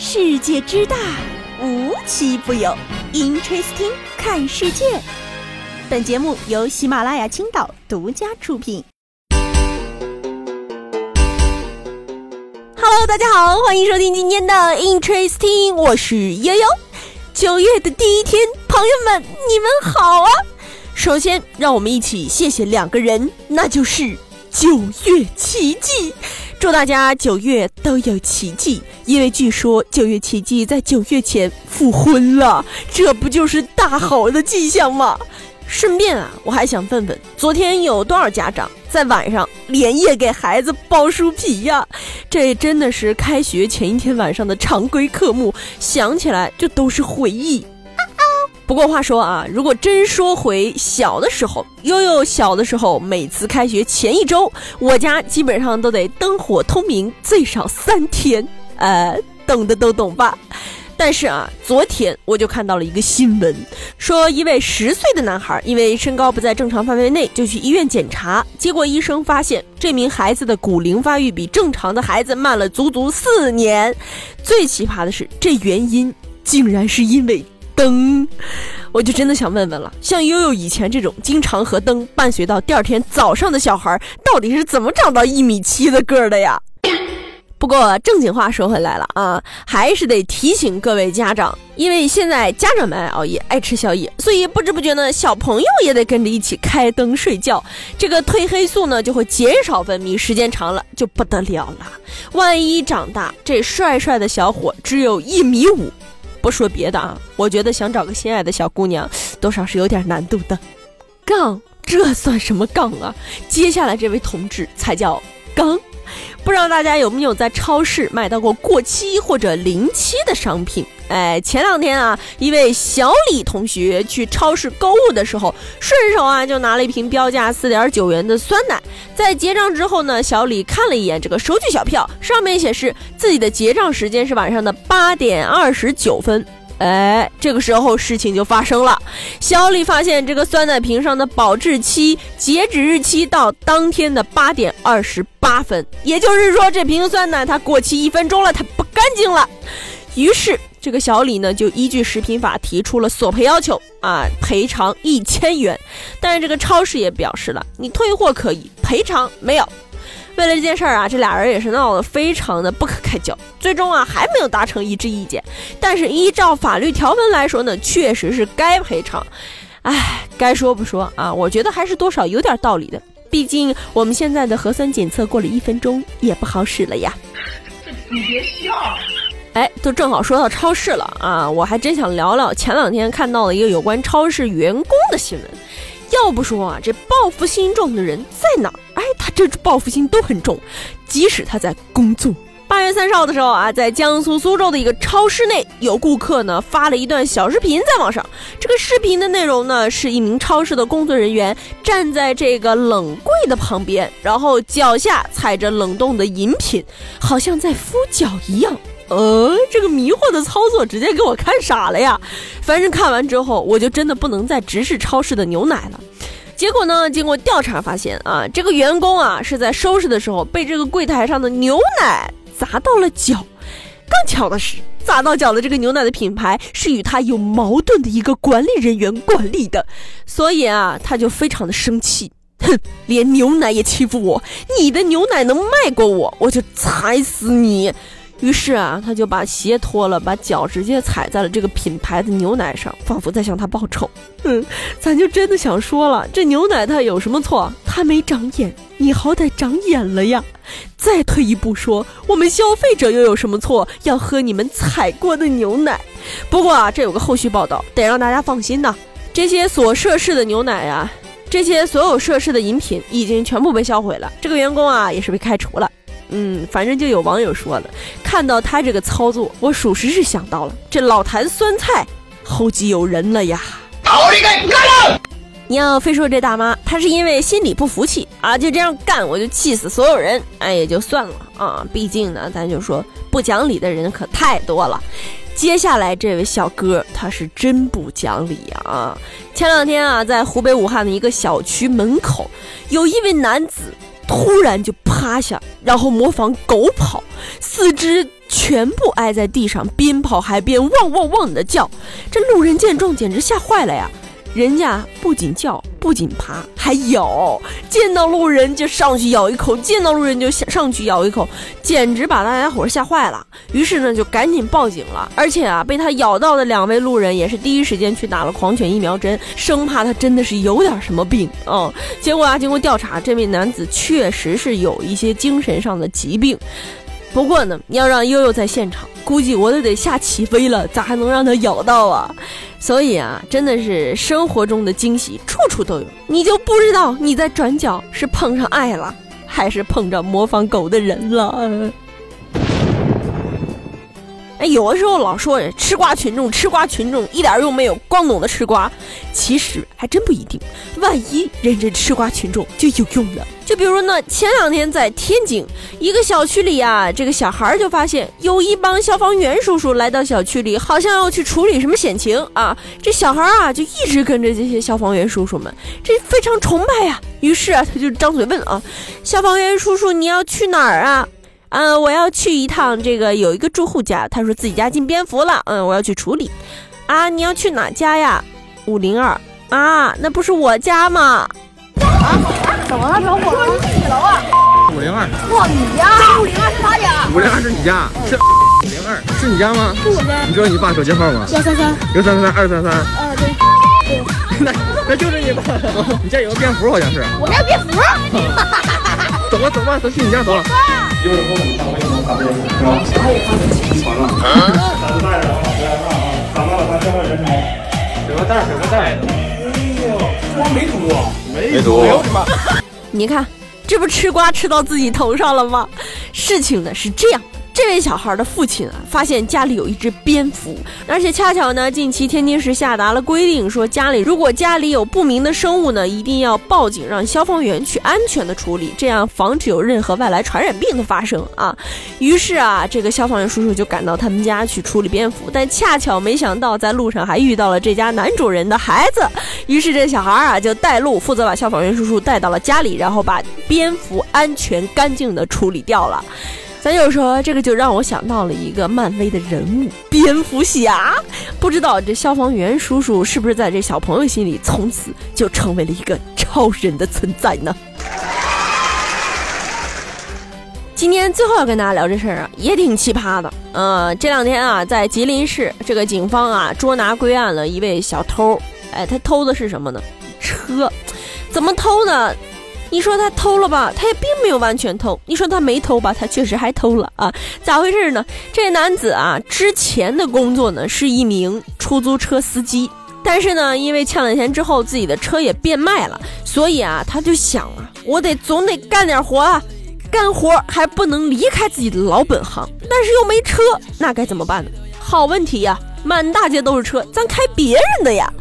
世界之大，无奇不有。Interesting，看世界。本节目由喜马拉雅青岛独家出品。Hello，大家好，欢迎收听今天的 Interesting，我是悠悠。九月的第一天，朋友们，你们好啊！首先，让我们一起谢谢两个人，那就是九月奇迹。祝大家九月都有奇迹，因为据说九月奇迹在九月前复婚了，这不就是大好的迹象吗？顺便啊，我还想问问，昨天有多少家长在晚上连夜给孩子包书皮呀？这真的是开学前一天晚上的常规科目，想起来就都是回忆。不过话说啊，如果真说回小的时候，悠悠小的时候，每次开学前一周，我家基本上都得灯火通明最少三天，呃，懂的都懂吧。但是啊，昨天我就看到了一个新闻，说一位十岁的男孩因为身高不在正常范围内，就去医院检查，结果医生发现这名孩子的骨龄发育比正常的孩子慢了足足四年。最奇葩的是，这原因竟然是因为。灯，我就真的想问问了，像悠悠以前这种经常和灯伴随到第二天早上的小孩，到底是怎么长到一米七的个儿的呀？不过正经话说回来了啊，还是得提醒各位家长，因为现在家长们爱熬夜、爱吃宵夜，所以不知不觉呢，小朋友也得跟着一起开灯睡觉，这个褪黑素呢就会减少分泌，时间长了就不得了了。万一长大这帅帅的小伙只有一米五。不说别的啊，我觉得想找个心爱的小姑娘，多少是有点难度的。杠，这算什么杠啊？接下来这位同志才叫刚。不知道大家有没有在超市买到过过期或者临期的商品？哎，前两天啊，一位小李同学去超市购物的时候，顺手啊就拿了一瓶标价四点九元的酸奶。在结账之后呢，小李看了一眼这个收据小票，上面显示自己的结账时间是晚上的八点二十九分。哎，这个时候事情就发生了。小李发现这个酸奶瓶上的保质期截止日期到当天的八点二十八分，也就是说这瓶酸奶它过期一分钟了，它不干净了。于是这个小李呢就依据食品法提出了索赔要求啊，赔偿一千元。但是这个超市也表示了，你退货可以，赔偿没有。为了这件事儿啊，这俩人也是闹得非常的不可开交，最终啊还没有达成一致意见。但是依照法律条文来说呢，确实是该赔偿。哎，该说不说啊，我觉得还是多少有点道理的。毕竟我们现在的核酸检测过了一分钟也不好使了呀。你别笑。哎，都正好说到超市了啊，我还真想聊聊前两天看到了一个有关超市员工的新闻。要不说啊，这报复心重的人在哪儿？他这报复心都很重，即使他在工作。八月三十号的时候啊，在江苏苏州的一个超市内，有顾客呢发了一段小视频在网上。这个视频的内容呢，是一名超市的工作人员站在这个冷柜的旁边，然后脚下踩着冷冻的饮品，好像在敷脚一样。呃，这个迷惑的操作直接给我看傻了呀！反正看完之后，我就真的不能再直视超市的牛奶了。结果呢，经过调查发现啊，这个员工啊是在收拾的时候被这个柜台上的牛奶砸到了脚。更巧的是，砸到脚的这个牛奶的品牌是与他有矛盾的一个管理人员管理的，所以啊，他就非常的生气，哼，连牛奶也欺负我，你的牛奶能卖过我，我就踩死你！于是啊，他就把鞋脱了，把脚直接踩在了这个品牌的牛奶上，仿佛在向他报仇。嗯，咱就真的想说了，这牛奶它有什么错？它没长眼，你好歹长眼了呀。再退一步说，我们消费者又有什么错？要喝你们踩过的牛奶？不过啊，这有个后续报道，得让大家放心呐。这些所涉事的牛奶呀，这些所有涉事的饮品已经全部被销毁了。这个员工啊，也是被开除了。嗯，反正就有网友说了，看到他这个操作，我属实是想到了这老坛酸菜后继有人了呀。你要非说这大妈，她是因为心里不服气啊，就这样干，我就气死所有人，哎，也就算了啊。毕竟呢，咱就说不讲理的人可太多了。接下来这位小哥，他是真不讲理啊！前两天啊，在湖北武汉的一个小区门口，有一位男子。突然就趴下，然后模仿狗跑，四肢全部挨在地上，边跑还边汪汪汪的叫。这路人见状简直吓坏了呀！人家不仅叫，不仅爬，还咬，见到路人就上去咬一口，见到路人就想上去咬一口，简直把大家伙吓坏了。于是呢，就赶紧报警了。而且啊，被他咬到的两位路人也是第一时间去打了狂犬疫苗针，生怕他真的是有点什么病啊。结果啊，经过调查，这位男子确实是有一些精神上的疾病。不过呢，要让悠悠在现场，估计我都得吓起飞了，咋还能让它咬到啊？所以啊，真的是生活中的惊喜处处都有，你就不知道你在转角是碰上爱了，还是碰着模仿狗的人了。哎，有的时候老说吃瓜群众，吃瓜群众一点用没有，光懂得吃瓜，其实还真不一定。万一人这吃瓜群众就有用了。就比如呢，前两天在天津一个小区里啊，这个小孩就发现有一帮消防员叔叔来到小区里，好像要去处理什么险情啊。这小孩啊就一直跟着这些消防员叔叔们，这非常崇拜呀。于是啊，他就张嘴问啊，消防员叔叔，你要去哪儿啊？嗯，我要去一趟这个有一个住户家，他说自己家进蝙蝠了，嗯，我要去处理。啊，你要去哪家呀？五零二啊，那不是我家吗？啊，怎么了，小伙？说你几楼啊？五零二。哇，你家？五零二是他家？五零二是你家？是五零二是你家吗？是我家。你知道你爸手机号吗？幺三三。幺三三二三三。啊，对。对。那那就是你爸。你家有个蝙蝠好像是。我家蝙蝠。走吧走吧，都去你家走了。一会儿我们上回用卡片是吧？还有卡片传了。咱们带着啊，不要让啊，看到了他身份人头。水个袋，水个袋。哎呦，这还没毒啊？没毒。哎呦我的妈！你看，这不吃瓜吃到自己头上了吗？事情呢是这样。这位小孩的父亲啊，发现家里有一只蝙蝠，而且恰巧呢，近期天津市下达了规定，说家里如果家里有不明的生物呢，一定要报警，让消防员去安全的处理，这样防止有任何外来传染病的发生啊。于是啊，这个消防员叔叔就赶到他们家去处理蝙蝠，但恰巧没想到在路上还遇到了这家男主人的孩子，于是这小孩啊就带路，负责把消防员叔叔带到了家里，然后把蝙蝠安全干净的处理掉了。咱就说这个，就让我想到了一个漫威的人物——蝙蝠侠。不知道这消防员叔叔是不是在这小朋友心里，从此就成为了一个超人的存在呢？今天最后要跟大家聊这事儿啊，也挺奇葩的。呃，这两天啊，在吉林市，这个警方啊捉拿归案了一位小偷。哎，他偷的是什么呢？车。怎么偷呢？你说他偷了吧，他也并没有完全偷；你说他没偷吧，他确实还偷了啊！咋回事呢？这男子啊，之前的工作呢是一名出租车司机，但是呢，因为欠了钱之后，自己的车也变卖了，所以啊，他就想啊，我得总得干点活啊，干活还不能离开自己的老本行，但是又没车，那该怎么办呢？好问题呀，满大街都是车，咱开别人的呀。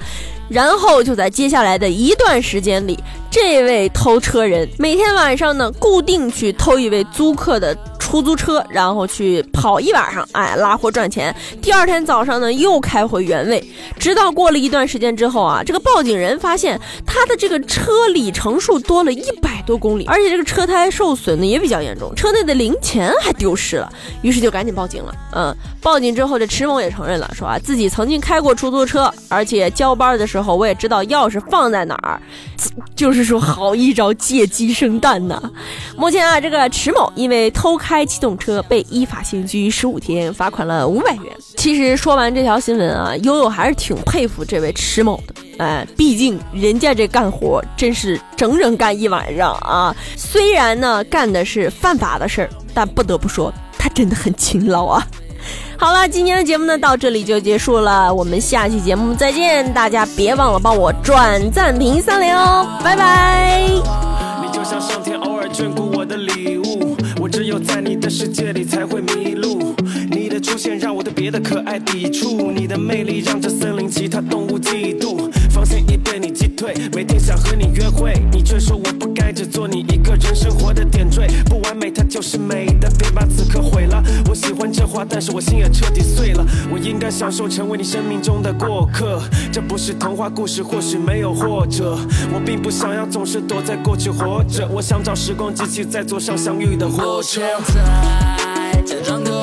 然后就在接下来的一段时间里，这位偷车人每天晚上呢，固定去偷一位租客的出租车，然后去跑一晚上，哎，拉货赚钱。第二天早上呢，又开回原位。直到过了一段时间之后啊，这个报警人发现他的这个车里程数多了一百多公里，而且这个车胎受损的也比较严重，车内的零钱还丢失了。于是就赶紧报警了。嗯，报警之后，这迟某也承认了，说啊自己曾经开过出租车，而且交班的时候我也知道钥匙放在哪儿，就是说好一招借鸡生蛋呐。目前啊，这个迟某因为偷开开机动车被依法刑拘十五天，罚款了五百元。其实说完这条新闻啊，悠悠还是挺佩服这位迟某的。哎，毕竟人家这干活真是整整干一晚上啊。虽然呢干的是犯法的事儿，但不得不说他真的很勤劳啊。好了，今天的节目呢到这里就结束了，我们下期节目再见，大家别忘了帮我转赞评三连哦，拜拜。你就像上天偶尔眷顾我的礼物，我只在你的世界里才会迷路。你的出现让我对别的可爱抵触，你的魅力让这森林其他动物嫉妒。防线已被你退。每天想和你约会，你却说我不该只做你一个人生活的点缀。不完美它就是美的，别把此刻毁了。我喜欢这话，但是我心也彻底碎了。我应该享受成为你生命中的过客，这不是童话故事，或许没有或者。我并不想要总是躲在过去活着，我想找时光机器，再坐上相遇的火车。在假装的